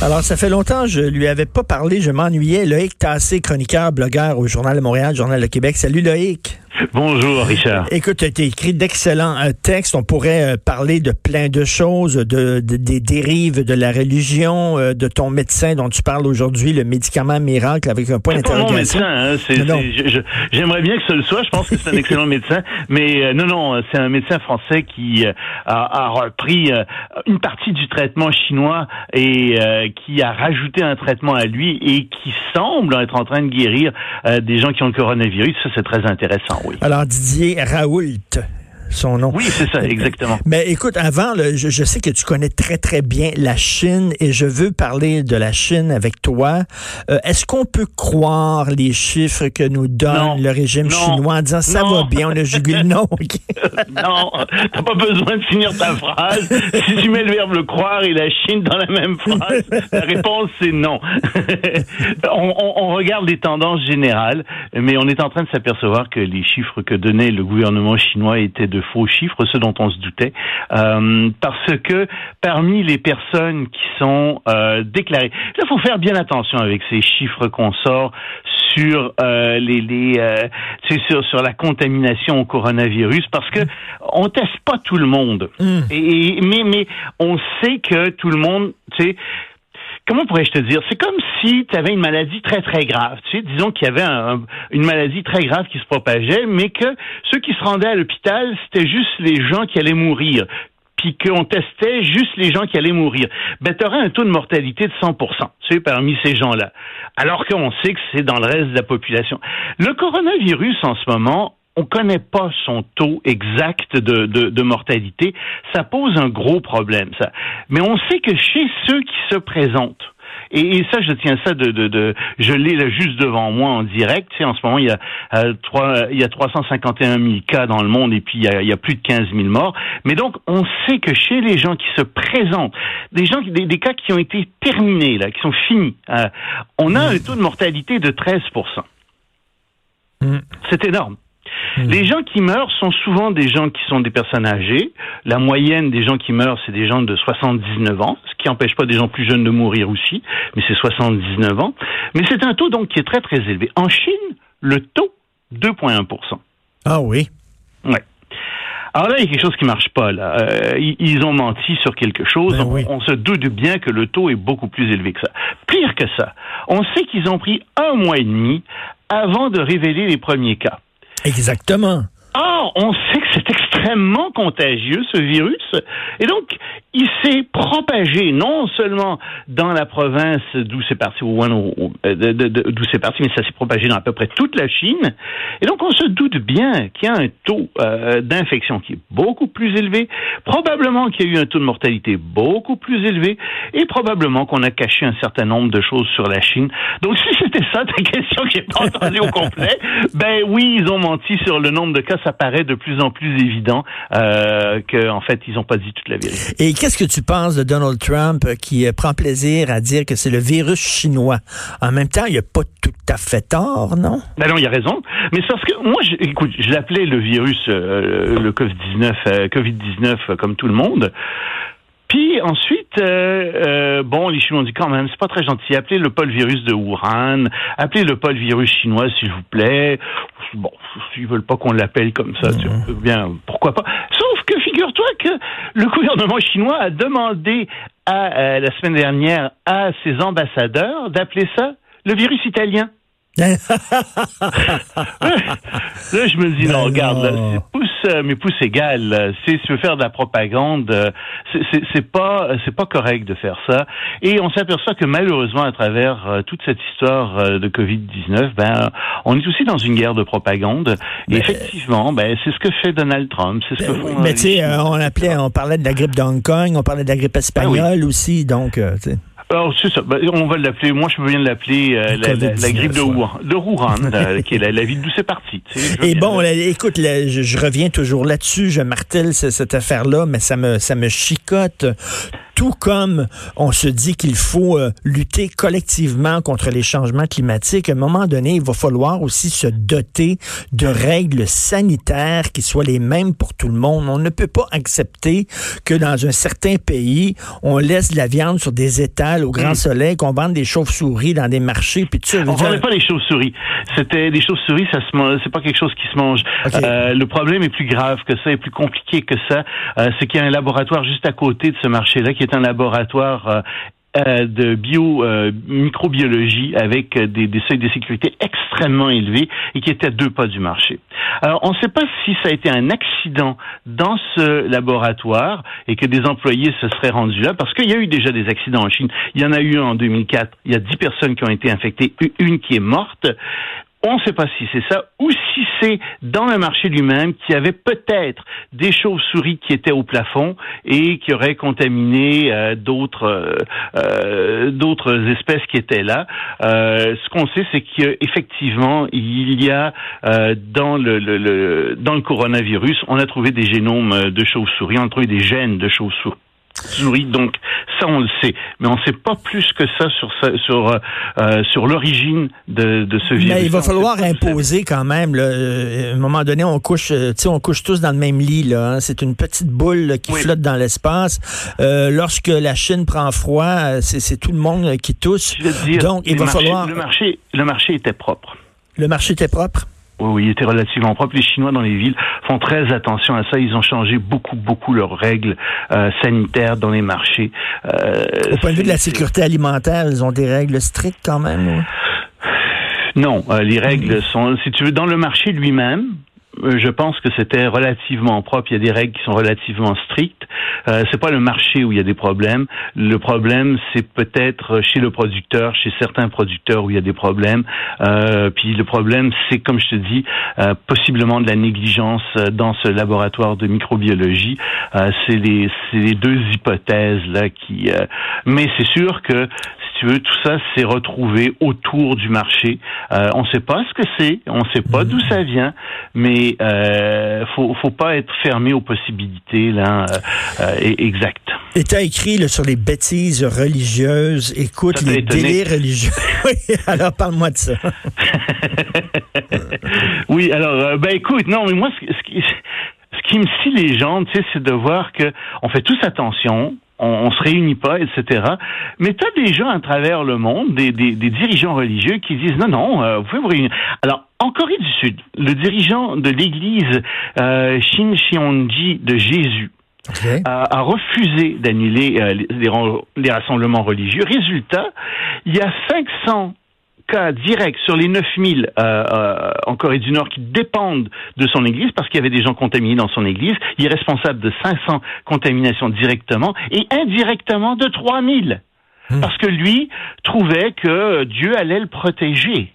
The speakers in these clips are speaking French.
Alors, ça fait longtemps, je lui avais pas parlé, je m'ennuyais. Loïc Tassé, chroniqueur, blogueur au Journal de Montréal, Journal de Québec. Salut Loïc. Bonjour, Richard. Écoute, tu as écrit d'excellents euh, textes. On pourrait euh, parler de plein de choses, de, des dérives de la religion, euh, de ton médecin dont tu parles aujourd'hui, le médicament miracle avec un point d'interrogation. Hein, J'aimerais bien que ce le soit. Je pense que c'est un excellent médecin, mais non, non, c'est un médecin français qui a, a, repris une partie du traitement chinois et qui a rajouté un traitement à lui et qui semble être en train de guérir des gens qui ont le coronavirus. Ça, c'est très intéressant. Alors, Didier Raoult, son nom. Oui, c'est ça, exactement. Mais écoute, avant, je, sais que tu connais très, très bien la Chine et je veux parler de la Chine avec toi. Euh, est-ce qu'on peut croire les chiffres que nous donne le régime chinois en disant ça va bien, on a jugulé non? non, t'as pas besoin de finir ta phrase. si tu mets le verbe le croire et la Chine dans la même phrase, la réponse c'est non. on, on regarde les tendances générales, mais on est en train de s'apercevoir que les chiffres que donnait le gouvernement chinois étaient de faux chiffres, ce dont on se doutait, euh, parce que parmi les personnes qui sont euh, déclarées, il faut faire bien attention avec ces chiffres qu'on sort sur euh, les, les euh, sur, sur la contamination au coronavirus parce que on teste pas tout le monde mm. et, mais mais on sait que tout le monde tu sais comment pourrais-je te dire? C'est comme si tu avais une maladie très, très grave. Tu sais, disons qu'il y avait une maladie très grave qui se propageait, mais que ceux qui se rendaient à l'hôpital, c'était juste les gens qui allaient mourir puis qu'on testait juste les gens qui allaient mourir, ben tu aurais un taux de mortalité de 100% tu sais, parmi ces gens-là. Alors qu'on sait que c'est dans le reste de la population. Le coronavirus, en ce moment, on ne connaît pas son taux exact de, de, mortalité. Ça pose un gros problème, ça. Mais on sait que chez ceux qui se présentent, et, ça, je tiens ça de, de, de je l'ai là juste devant moi en direct. Tu sais, en ce moment, il y a euh, il y a 351 000 cas dans le monde et puis il y a, il y a plus de 15 000 morts. Mais donc, on sait que chez les gens qui se présentent, des gens, des, des cas qui ont été terminés là, qui sont finis, euh, on a un taux de mortalité de 13% mmh. C'est énorme. Hmm. Les gens qui meurent sont souvent des gens qui sont des personnes âgées. La moyenne des gens qui meurent, c'est des gens de 79 ans, ce qui n'empêche pas des gens plus jeunes de mourir aussi, mais c'est 79 ans. Mais c'est un taux donc qui est très très élevé. En Chine, le taux 2,1% Ah oui. Ouais. Alors là, il y a quelque chose qui marche pas. Là. Euh, ils ont menti sur quelque chose. Ben on, on, se doute bien que le taux est beaucoup plus élevé que ça. Pire que ça, on sait qu'ils ont pris un mois et demi avant de révéler les premiers cas. Exactement. Ah, on sait que c'est extrêmement contagieux, ce virus. Et donc, il s'est propagé non seulement dans la province d'où c'est parti, euh, d'où c'est parti, mais ça s'est propagé dans à peu près toute la Chine. Et donc, on se doute bien qu'il y a un taux euh, d'infection qui est beaucoup plus élevé, probablement qu'il y a eu un taux de mortalité beaucoup plus élevé, et probablement qu'on a caché un certain nombre de choses sur la Chine. Donc, si c'était ça ta question que j'ai pas entendue au complet, ben oui, ils ont menti sur le nombre de cas. Ça paraît de plus en plus évident euh, qu'en fait, ils n'ont pas dit toute la vérité. Et qu'est-ce que tu penses de Donald Trump euh, qui euh, prend plaisir à dire que c'est le virus chinois? En même temps, il n'a pas tout à fait tort, non? Ben non, il a raison. Mais c'est parce que moi, je, écoute, je l'appelais le virus, euh, le COVID-19, COVID-19 comme tout le monde. Puis ensuite, bon, les Chinois ont dit quand même, c'est pas très gentil. Appelez le pas le virus de Wuhan, appelez le pas le virus chinois, s'il vous plaît. Bon, ils veulent pas qu'on l'appelle comme ça, bien, pourquoi pas. Sauf que figure-toi que le gouvernement chinois a demandé à, euh, la semaine dernière à ses ambassadeurs d'appeler ça le virus italien. là, je me dis, non, regarde, là, pouce, euh, mais pouce égal, c'est se faire de la propagande, euh, c'est pas, c'est pas correct de faire ça. Et on s'aperçoit que malheureusement, à travers euh, toute cette histoire de Covid-19, ben, on est aussi dans une guerre de propagande. Et effectivement, ben, c'est ce que fait Donald Trump, c'est ce que ben font. Mais tu sais, on appelait, on parlait de la grippe de Hong Kong, on parlait de la grippe espagnole aussi, donc, tu sais. Alors, c'est ça. Ben, on va l'appeler, moi, je peux bien l'appeler euh, la, la, la, grippe de Wuhan, de Wuhan, euh, qui est la, la ville d'où c'est parti. Et bon, là, écoute, là, je, je, reviens toujours là-dessus, je martèle cette affaire-là, mais ça me, ça me chicote tout comme on se dit qu'il faut euh, lutter collectivement contre les changements climatiques, à un moment donné, il va falloir aussi se doter de règles sanitaires qui soient les mêmes pour tout le monde. On ne peut pas accepter que dans un certain pays, on laisse de la viande sur des étals au grand mm. soleil, qu'on vende des chauves-souris dans des marchés, puis ça. On ne pas des chauves-souris. C'était des chauves-souris, ça se c'est pas quelque chose qui se mange. Euh, le problème est plus grave que ça, est plus compliqué que ça. Euh, c'est qu'il y a un laboratoire juste à côté de ce marché-là qui est un laboratoire euh, euh, de bio euh, microbiologie avec des, des, seuils de sécurité extrêmement élevés et qui était à deux pas du marché. Alors on ne sait pas si ça a été un accident dans ce laboratoire et que des employés se seraient rendus là parce qu'il y a eu déjà des accidents en Chine. Il y en a eu un en 2004. Il y a dix personnes qui ont été infectées, une qui est morte. On ne sait pas si c'est ça ou si c'est dans le marché lui-même qu'il y avait peut-être des chauves-souris qui étaient au plafond et qui auraient contaminé euh, d'autres euh, euh, d'autres espèces qui étaient là. ce qu'on sait, c'est qu'effectivement, il y a dans le, le, dans le coronavirus, on a trouvé des génomes de chauves-souris, on a trouvé des gènes de chauves-souris souris. Donc ça, on le sait, mais on ne sait pas plus que ça sur sur euh, euh, sur l'origine de, de ce virus. Mais il va falloir imposer quand même. Là, euh, à un moment donné, on couche, on couche tous dans le même lit. Là, hein. c'est une petite boule qui flotte dans l'espace. lorsque la Chine prend froid, c'est tout le monde qui tousse. Donc il va falloir. Le marché, le marché était propre. Le marché était propre? Oui, oui, il était relativement propre. Les Chinois dans les villes font très attention à ça. Ils ont changé beaucoup, beaucoup leurs règles euh, sanitaires dans les marchés. Euh, Au point de vue de la sécurité alimentaire, ils ont des règles strictes quand même. Non, euh, les règles sont, si tu veux, dans le marché lui-même, je pense que c'était relativement propre. Il y a des règles qui sont relativement strictes. Euh, c'est pas le marché où il y a des problèmes. Le problème, c'est peut-être chez le producteur, chez certains producteurs où il y a des problèmes. Euh, puis le problème, c'est comme je te dis, euh, possiblement de la négligence dans ce laboratoire de microbiologie. c'est les, les deux hypothèses là qui. mais c'est sûr que tu veux, tout ça s'est retrouvé autour du marché. Euh, on ne sait pas ce que c'est, on ne sait pas d'où ça vient, mais euh, faut, faut pas être fermé aux possibilités là euh, euh exactes. Et tu as écrit sur les bêtises religieuses. Écoute, les délires religieux. oui, alors parle-moi de ça. oui, alors, euh, ben écoute, non, mais moi, ce, ce qui, ce qui me scie les gens, tu sais, c'est de voir que on fait tous attention, on, on, se réunit pas, etc. Mais tu as des gens à travers le monde, des, des, des dirigeants religieux qui disent non, non, euh, vous pouvez vous réunir. Alors, en Corée du Sud, le dirigeant de l'église euh, Shin Cheonji de Jésus a, refusé d'annuler euh, les, les rassemblements religieux. Résultat, il y a 500 cas directs sur les 9000 euh, euh, en Corée du Nord qui dépendent de son église parce qu'il y avait des gens contaminés dans son église. Il est responsable de 500 contaminations directement et indirectement de 3000 hmm. parce que lui trouvait que Dieu allait le protéger.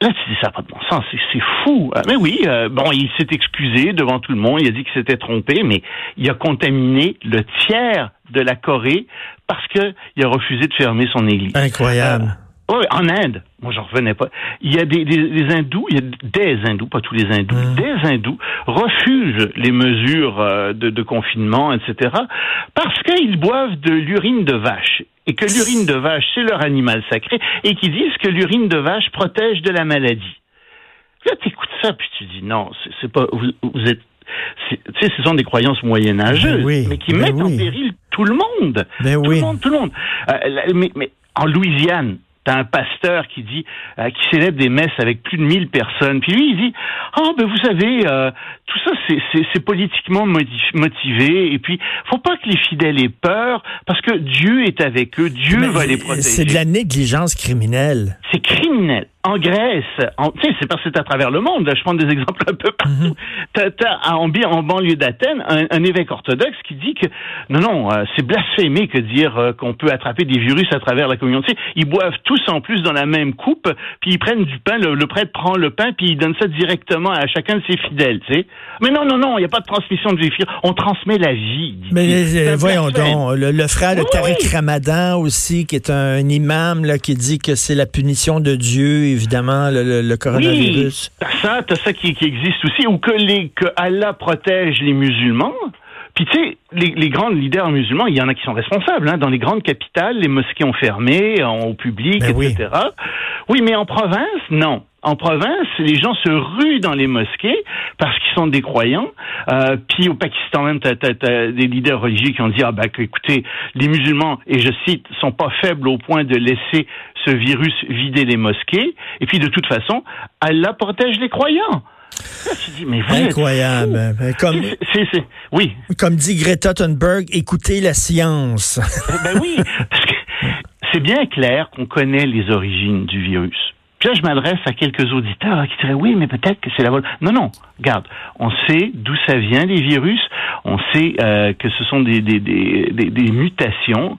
Là, tu dis ça pas de bon sens, c'est fou. Euh, mais oui, euh, bon, il s'est excusé devant tout le monde, il a dit qu'il s'était trompé, mais il a contaminé le tiers de la Corée parce qu'il a refusé de fermer son église. Incroyable. Oui, en Inde, moi j'en revenais pas. Il y a des, des, hindous, il y a des hindous, pas tous les hindous, mmh. des hindous refusent les mesures euh, de, de confinement, etc. parce qu'ils boivent de l'urine de vache et que l'urine de vache c'est leur animal sacré et qu'ils disent que l'urine de vache protège de la maladie. Là, écoutes ça puis tu dis non, c'est pas vous, vous êtes tu sais, ce sont des croyances moyenâgeuses, ben mais qui ben mettent en péril tout le monde. Ben tout oui. le monde, tout le monde. Euh, mais, mais en Louisiane, un pasteur qui dit, euh, qui célèbre des messes avec plus de 1000 personnes. Puis lui, il dit, ah oh, ben vous savez, euh, tout ça c'est politiquement motivé. Et puis, faut pas que les fidèles aient peur, parce que Dieu est avec eux, Dieu va les protéger. C'est de la négligence criminelle. C'est criminel. En Grèce, tu sais, c'est parce que c'est à travers le monde. je prends des exemples un peu partout. Mhm. T'as, en, en, banlieue d'Athènes un, évêque orthodoxe qui dit que non, non, euh, c'est blasphémé que dire euh, qu'on peut attraper des virus à travers la communauté. ils boivent tous en plus dans la même coupe, puis ils prennent du pain. Le, prêtre prend le pain, puis il donne ça directement à chacun de ses fidèles. Tu sais. Mais non, non, non, il n'y a pas de transmission de virus. On transmet la vie. Mais voyons donc, le, frère de Tariq Ramadan aussi, qui est un, imam là, qui dit que c'est la punition de Dieu évidemment, le, coronavirus. Oui, t'as ça, ça qui, existe aussi, ou que, les, que Allah protège les musulmans. Puis tu sais, les, grands leaders musulmans, il y en a qui sont responsables. Hein. Dans les grandes capitales, les mosquées ont fermé au public, ben etc. Oui. mais en province, non. En province, les gens se ruent dans les mosquées parce qu'ils sont des croyants. Euh, puis au Pakistan même, t'as as, des leaders religieux qui ont dit ah bah écoutez, les musulmans et je cite sont pas faibles au point de laisser ce virus vider les mosquées. Et puis de toute façon, Allah protège les croyants. Incroyable. Ben, comme, oui. Comme dit Greta Thunberg, écoutez la science. ben oui, parce que c'est bien clair qu'on connaît les origines du virus. Puis là, je m'adresse à quelques auditeurs qui diraient oui, mais peut-être que c'est la vol. Non, non. Regarde, on sait d'où ça vient les virus. On sait euh, que ce sont des, des, des, des, mutations.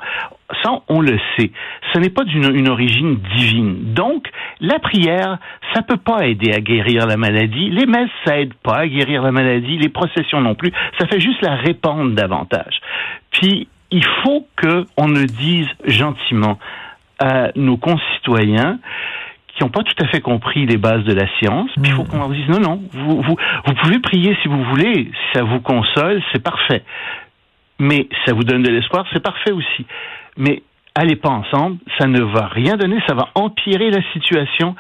Ça, on le sait. Ce n'est pas d'une une origine divine. Donc, la prière, ça peut pas aider à guérir la maladie. Les messes, ça aide pas à guérir la maladie. Les processions non plus. Ça fait juste la répandre davantage. Puis, il faut que on le dise gentiment à nos concitoyens qui n'ont pas tout à fait compris les bases de la science. Puis il faut hmm. qu'on leur dise non, non, vous, vous, vous pouvez prier si vous voulez, si ça vous console, c'est parfait. Mais ça vous donne de l'espoir, c'est parfait aussi. Mais allez pas ensemble, ça ne va rien donner, ça va empirer la situation.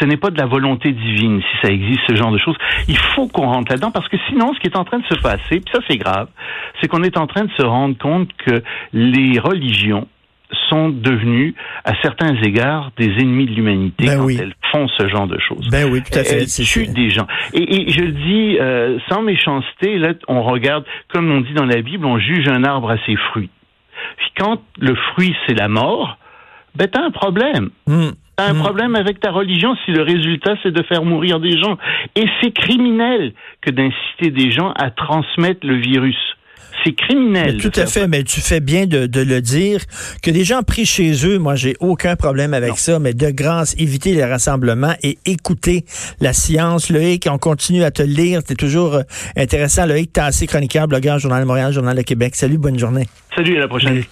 Ce n'est pas de la volonté divine si ça existe ce genre de choses. Il faut qu'on rentre là-dedans parce que sinon, ce qui est en train de se passer, puis ça c'est grave, c'est qu'on est en train de se rendre compte que les religions sont devenues, à certains égards, des ennemis de l'humanité ben quand elles font ce genre de choses. Ben oui, tout à fait. Elles tuent des gens. Et, je le dis euh, sans méchanceté, là, on regarde, comme on dit dans la Bible, on juge un arbre à ses fruits. Puis quand le fruit, c'est la mort, ben t'as un problème. Hmm. T'as un hmm. problème avec ta religion si le résultat c'est de faire mourir des gens. Et c'est criminel que d'inciter des gens à transmettre le virus c'est criminel. tout à fait, mais tu fais bien de, le dire. Que des gens pris chez eux, moi, j'ai aucun problème avec ça, mais de grâce, éviter les rassemblements et écouter la science. Loïc, on continue à te lire. C'est toujours euh, intéressant. Loïc assez chroniqueur, blogueur, Journal de Montréal, Journal de Québec. Salut, bonne journée. Salut, à la prochaine.